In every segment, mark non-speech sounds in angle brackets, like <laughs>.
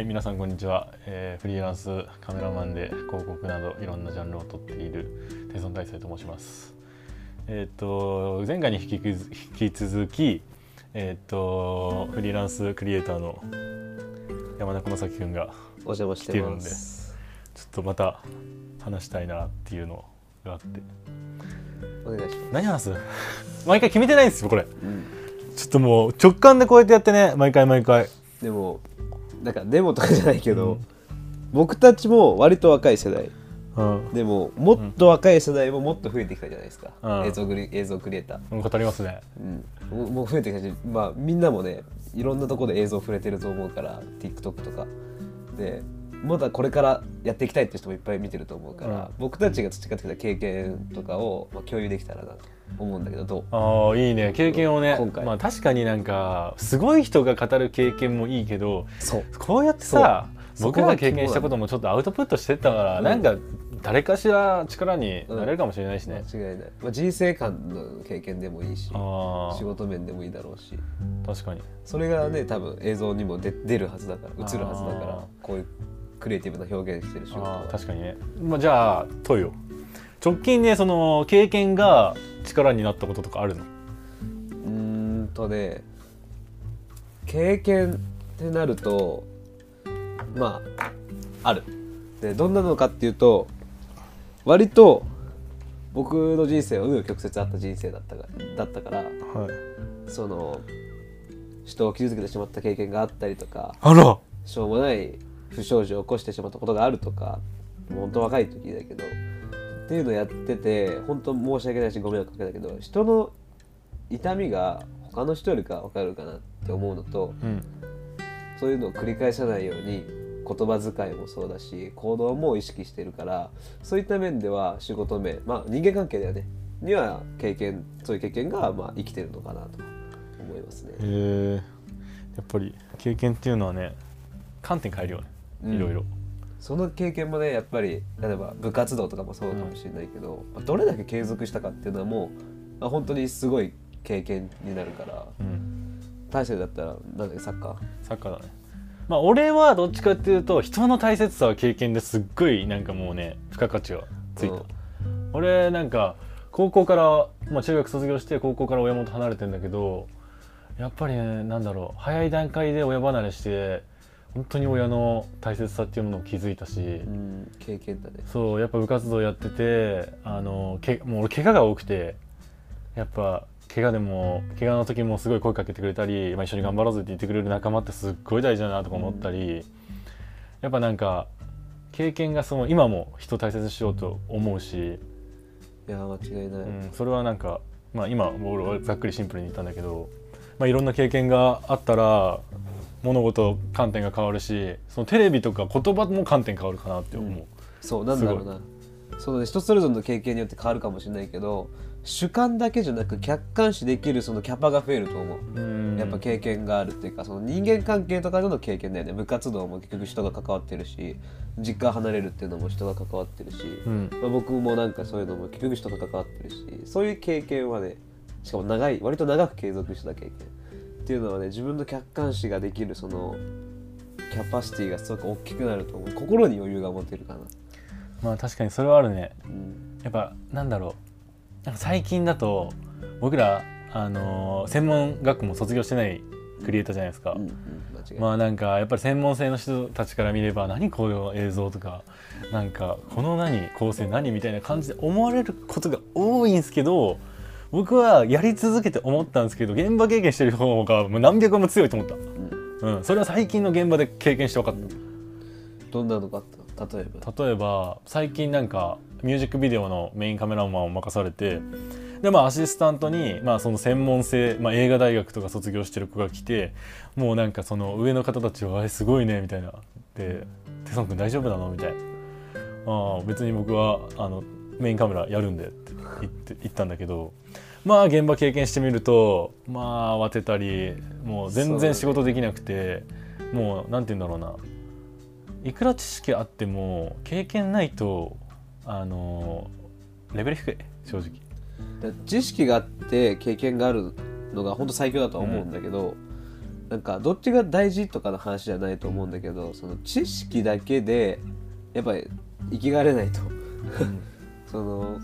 はい、皆さんこんにちは、えーフリーランスカメラマンで広告などいろんなジャンルを撮っているテソン大成と申します。えっ、と前回に引き引き続き、えっ、とフリーランスクリエイターの山田この崎くんがお邪魔して来てるんで。ちょっとまた話したいなっていうのがあってお願いします。何話す？<laughs> 毎回決めてないんですよこれうん、ちょっともう直感でこうやってやってね毎回毎回でもなんかデモとかじゃないけど、うん。僕たちも割と若い世代。うん。でももっと若い世代ももっと増えてきたじゃないですか、うん。映像クリ映像クリエイター、語りますね。うん、もうもう増えてきたし、まあ、みんなもねいろんなところで映像触れてると思うから TikTok とか。でまだこれからやっていきたいって人もいっぱい見てると思うから、うん。僕たちが培ってきた経験とかを、まあ、共有できたらなと思うんだけどどう？ああいいね。経験をねまあ確かになんかすごい人が語る経験もいいけどそう。こうやってさ僕らが経験したこともちょっとアウトプットしてったから、うん。なんか誰かしら力になれるかもしれないしね、間違いない、まあ、人生観の経験でもいいしあ仕事面でもいいだろうし。あ確かに。それがね多分映像にも出出るはずだから映るはずだかあらこういうクリエイティブな表現してる仕事確かにね、まあ、じゃあ問いよ。直近でその経験が力になったこととかあるの？うーんとね経験ってなるとまあある。でどんなのかっていうと割と僕の人生は紆余曲折あった人生だったがだったからはい。その人を傷つけてしまった経験があったりとかしょうもない不祥事を起こしてしまったことがあるとか本当若い時だけどっていうのをやってて本当申し訳ないしご迷惑かけたけど人の痛みが他の人よりか分かるかなって思うのとうん。そういうのを繰り返さないように言葉遣いもそうだし行動も意識してるからそういった面では仕事面まあ人間関係だよね。には経験そういう経験がまあ生きてるのかなと思いますね。へえやっぱり経験っていうのはね観点変えるよね。うんいろいろ、その経験もねやっぱり例えば部活動とかもそうかもしれないけど、まあどれだけ継続したかっていうのはもう、まあ、本当にすごい経験になるからうん、大勢だったらなんだっけサッカー？サッカーだね。まあ俺はどっちかっていうと人の大切さは経験ですっごいなんかもうね付加価値がついた、うん。俺なんか高校から、まあ、中学卒業して高校から親元離れてんだけどやっぱりねなんだろう早い段階で親離れして本当に親の大切さっていうものを気づいたし、うん経験だね。そうやっぱ部活動やっててあのけもう俺怪我が多くてやっぱ怪我でも怪我の時もすごい声かけてくれたり、まあ、一緒に頑張ろうぜって言ってくれる仲間ってすっごい大事だなとか思ったり、やっぱなんか経験がその今も人を大切にしようと思うし、いや間違いない、うん、それはなんか、まあ、今俺はざっくりシンプルに言ったんだけど、まあ、いろんな経験があったら物事観点が変わるしそのテレビとか言葉も観点変わるかなって思う。うん。そうなんだろうな。その人それぞれの経験によって変わるかもしれないけど主観だけじゃなく客観視できるそのキャパが増えると思う。うん。やっぱ経験があるっていうかその人間関係とかでの経験だよね。部活動も結局人が関わってるし実家離れるっていうのも人が関わってるし、うん。まあ、僕もなんかそういうのも結局人が関わってるしそういう経験はねしかも長い割と長く継続した経験っていうのはね自分の客観視ができるそのキャパシティがすごく大きくなると思う。心に余裕が持てるかな、まあ確かにそれはあるね。うん、やっぱなんだろう。なんか最近だと僕ら、あのー専門学校も卒業してないクリエイターじゃないですか、うんうんまあなんかやっぱり専門性の人たちから見れば何この映像とかなんかこの何構成何みたいな感じで思われることが多いんですけど僕はやり続けて思ったんですけど現場経験してる方がもう何百倍も強いと思った、うん。うん、それは最近の現場で経験して分かった、どんなのがあった？例えば。例えば最近なんかミュージックビデオのメインカメラマンを任されてでまあアシスタントに、まあ、その専門性、まあ、映画大学とか卒業してる子が来てもうなんかその上の方たちは「あれすごいね」みたいな「でテソン君大丈夫なの?」みたいな「ああ別に僕はあのメインカメラやるんで」って言って言ったんだけどまあ現場経験してみるとまあ慌てたりもう全然仕事できなくて、もうなんて言うんだろうな。いくら知識あっても経験ないとあのレベル低い正直。だ知識があって経験があるのが本当最強だとは思うんだけど、なんかどっちが大事とかの話じゃないと思うんだけどその知識だけでやっぱり生きがれないと。<laughs> その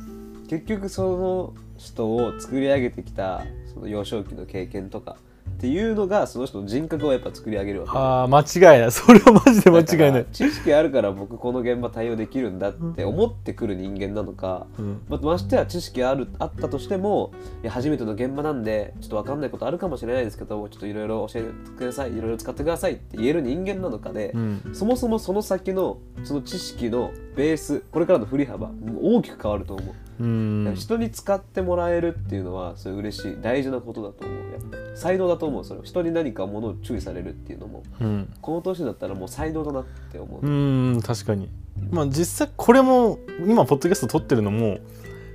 結局その人を作り上げてきたその幼少期の経験とかっていうのがその人の人格をやっぱ作り上げるわけ。ああ間違いない。それはマジで間違いない、知識あるから僕この現場対応できるんだって思ってくる人間なのか、うん。まましてや知識あるあったとしてもいや初めての現場なんでちょっと分かんないことあるかもしれないですけどちょっといろいろ教えてくださいいろいろ使ってくださいって言える人間なのかで、うん。そもそもその先のその知識のベースこれからの振り幅大きく変わると思う、うん。人に使ってもらえるっていうのはそれ嬉しい。大事なことだと思うやっぱり才能だと思うそれ人に何かものを注意されるっていうのもうん。この年だったらもう才能だなって思う、うん確かに。まあ実際これも今ポッドキャスト撮ってるのも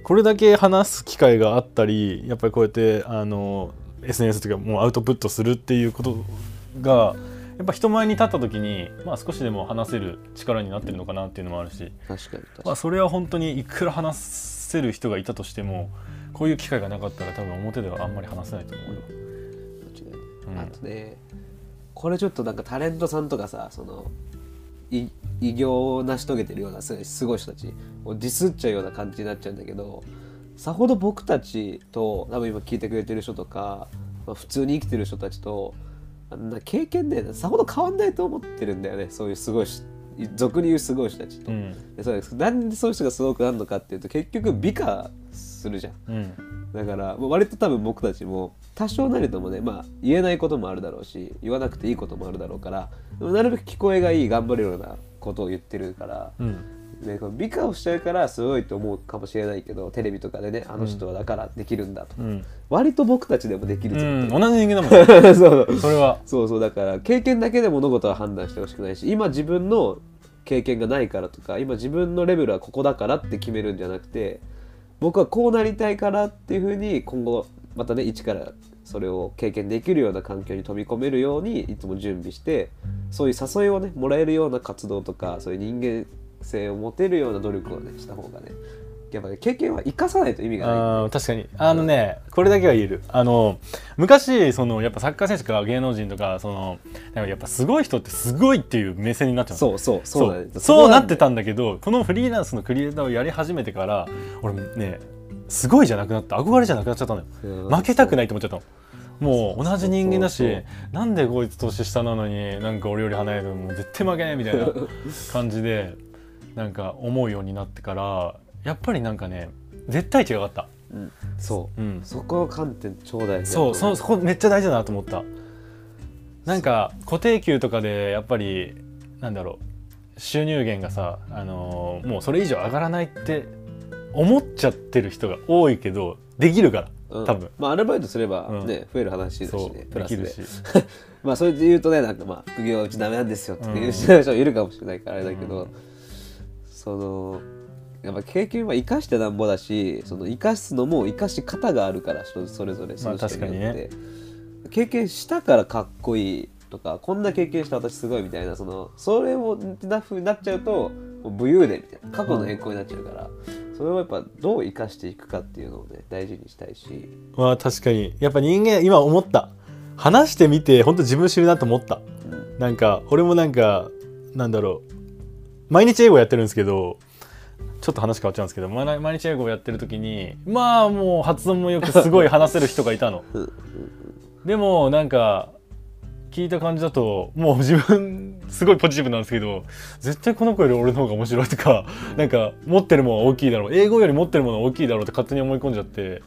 これだけ話す機会があったりやっぱりこうやってあの SNS というかもうアウトプットするっていうことがやっぱ人前に立った時に、まあ、少しでも話せる力になってるのかなっていうのもあるし、確かに。まあ、それは本当にいくら話せる人がいたとしてもこういう機会がなかったら多分表ではあんまり話せないと思うよ。あとねこれちょっとなんかタレントさんとかさそのい偉業を成し遂げてるようなすごいすごい人たちをディスっちゃうような感じになっちゃうんだけどさほど僕たちと多分今聞いてくれてる人とか、まあ普通に生きてる人たちとあんな経験でさほど変わんないと思ってるんだよね。そういうすごいし俗に言うすごい人たちと。うん。でそうです。なんでそういう人がすごくなるのかっていうと結局美化するじゃん。うん。だからまあ割と多分僕たちも多少なりともねまあ言えないこともあるだろうし言わなくていいこともあるだろうからなるべく聞こえがいい頑張れるようなことを言ってるから、うん。ね、この美化をしちゃうからすごいと思うかもしれないけどテレビとかでねあの人はだからできるんだと。か、うん。割と僕たちでもできるぞうん、同じ人間だもんね。<laughs> そうそれは。そうそうだから経験だけで物事は判断してほしくないし今自分の経験がないからとか今自分のレベルはここだからって決めるんじゃなくて僕はこうなりたいからっていうふうに今後またね一からそれを経験できるような環境に飛び込めるようにいつも準備してそういう誘いをねもらえるような活動とかそういう人間性を持てるような努力をねした方がねやっぱり経験は生かさないと意味がない。あー確かに。あのねこれだけは言える。あの昔そのやっぱサッカー選手とか芸能人とかそのなんかやっぱすごい人ってすごいっていう目線になっちゃうの。そうそうそうそうなってんたんだけどこのフリーランスのクリエイターをやり始めてから俺ねすごいじゃなくなった。憧れじゃなくなっちゃったのよ。うん負けたくないと思っちゃったの。もう同じ人間だしなんでこいつ年下なのになんか俺より離れてもう絶対負けないみたいな <laughs> 感じでなんか思うようになってからやっぱりなんかね絶対値が上がった、うん。そう。う。ん、そこの観点超大事だそうそそこめっちゃ大事だなと思った。なんか固定給とかでやっぱりなんだろう収入源がさ、あのーもうそれ以上上がらないって思っちゃってる人が多いけどできるからうん。多分。まあアルバイトすればうん。ね、増える話だしねプラスで。できるし。<laughs> まあそれで言うとねなんかまあ副業はうちダメなんですよっていううん。人いるかもしれないからあれだけど、うん。そのやっぱ経験は生かしてなんぼだしその生かすのも生かし方があるから人それぞれその人によって、まあ確経験したからかっこいいとかこんな経験した私すごいみたいなそのそれをなふうになっちゃうともう武勇伝みたいな過去の栄光になっちゃうから、それをやっぱどう生かしていくかっていうのをね大事にしたいし。まあ確かに。やっぱ人間今思った。話してみて本当自分知るなと思った。うん。なんか俺もなんかなんだろう。毎日英語やってるんですけどちょっと話変わっちゃうんですけど。ま毎日英語をやってる時にまあもう発音もよくすごい話せる人がいたの。<laughs> うん。でもなんか聞いた感じだともう自分すごいポジティブなんですけど絶対この子より俺の方が面白いとか <laughs> なんか持ってるものは大きいだろう。英語より持ってるものは大きいだろうって勝手に思い込んじゃって。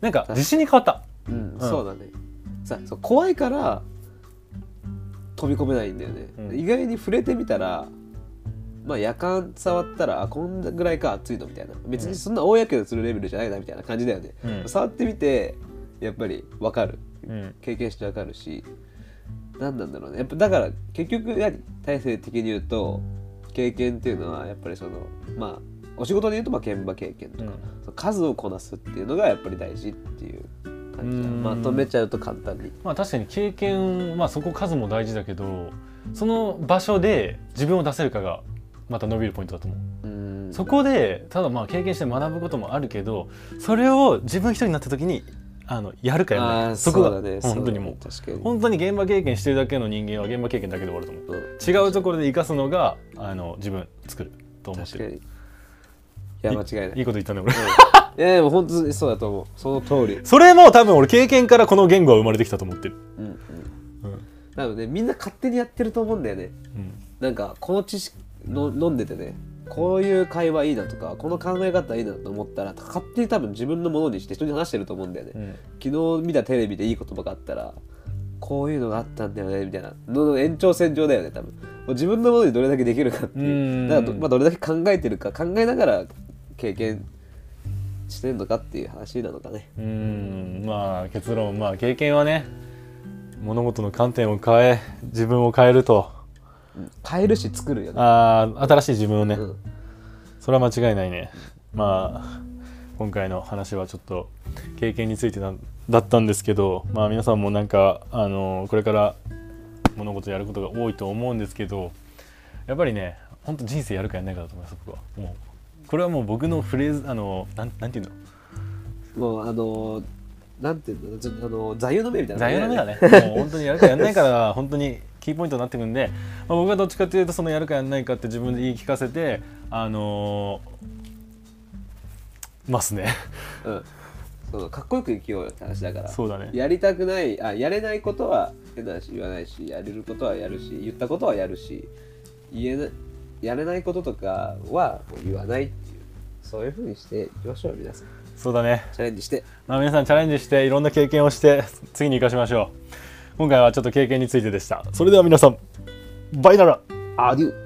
なんか自信に変わった。うんうん。そうだね。さそう怖いから飛び込めないんだよね、うん。意外に触れてみたらまあ夜間触ったらあこんぐらいか熱いのみたいな。別にそんな大やけどするレベルじゃないなみたいな感じだよね、うん。触ってみてやっぱり分かる。うん。経験して分かるし何なんだろうね。やっぱだから結局何？体制的に言うと経験っていうのはやっぱりそのまあお仕事で言うとまあ現場経験とか、うん。数をこなすっていうのがやっぱり大事っていう感じまとめちゃうと簡単に。まあ確かに経験まあそこ数も大事だけどその場所で自分を出せるかがまた伸びるポイントだと思う。うん。そこでただまあ経験して学ぶこともあるけどそれを自分一人になった時にあのやるかやらないか。そこが本当にもうそうだね。本当に現場経験してるだけの人間は現場経験だけで終わると思う。うん違うところで生かすのがあの自分作ると思ってるいや間違いない。いいこと言ったね俺。いやでも本当にそうだと思う。その通り。それも多分俺経験からこの言語は生まれてきたと思ってる。うんうん。うん。多分ねみんな勝手にやってると思うんだよね。うん。なんかこの知識の飲んでてねこういう会話いいなとかこの考え方いいなと思ったら勝手に多分自分のものにして人に話してると思うんだよね、うん。昨日見たテレビでいい言葉があったらこういうのがあったんだよねみたいな。のの延長線上だよね多分。もう自分のものにどれだけできるかっていう。うん。だからど,、まあ、どれだけ考えてるか考えながら経験してんのかっていう話なのかね。うん。まあ結論まあ経験はね物事の観点を変え自分を変えると。うん変えるし作るよね。あー新しい自分をね、うん。それは間違いないね。まあ今回の話はちょっと経験についてなだったんですけどまあ皆さんもなんかあのこれから物事やることが多いと思うんですけどやっぱりね本当人生やるかやらないかだと思います僕は。もうこれはもう僕のフレーズあのなんなんていうの？もうあのーなんていうの？ちょっとあのー座右の銘みたいな座右の銘だね。ね <laughs> もう本当にやるかやらないからが本当にキーポイントになってくるんで、まあ、僕はどっちかというとそのやるかやらないかって自分で言い聞かせてあのーますね。うん。そのかっこよく生きようよって話だから。そうだね。やりたくないあやれないことは変な話言わないしやれることはやるし言ったことはやるし言えなやれないこととかはもう言わないっていう。そういうふうにしていきましょう皆さん。そうだね。チャレンジして。まあ、皆さんチャレンジしていろんな経験をして次に生かしましょう今回はちょっと経験についてでした。それでは皆さんバイならアデュー。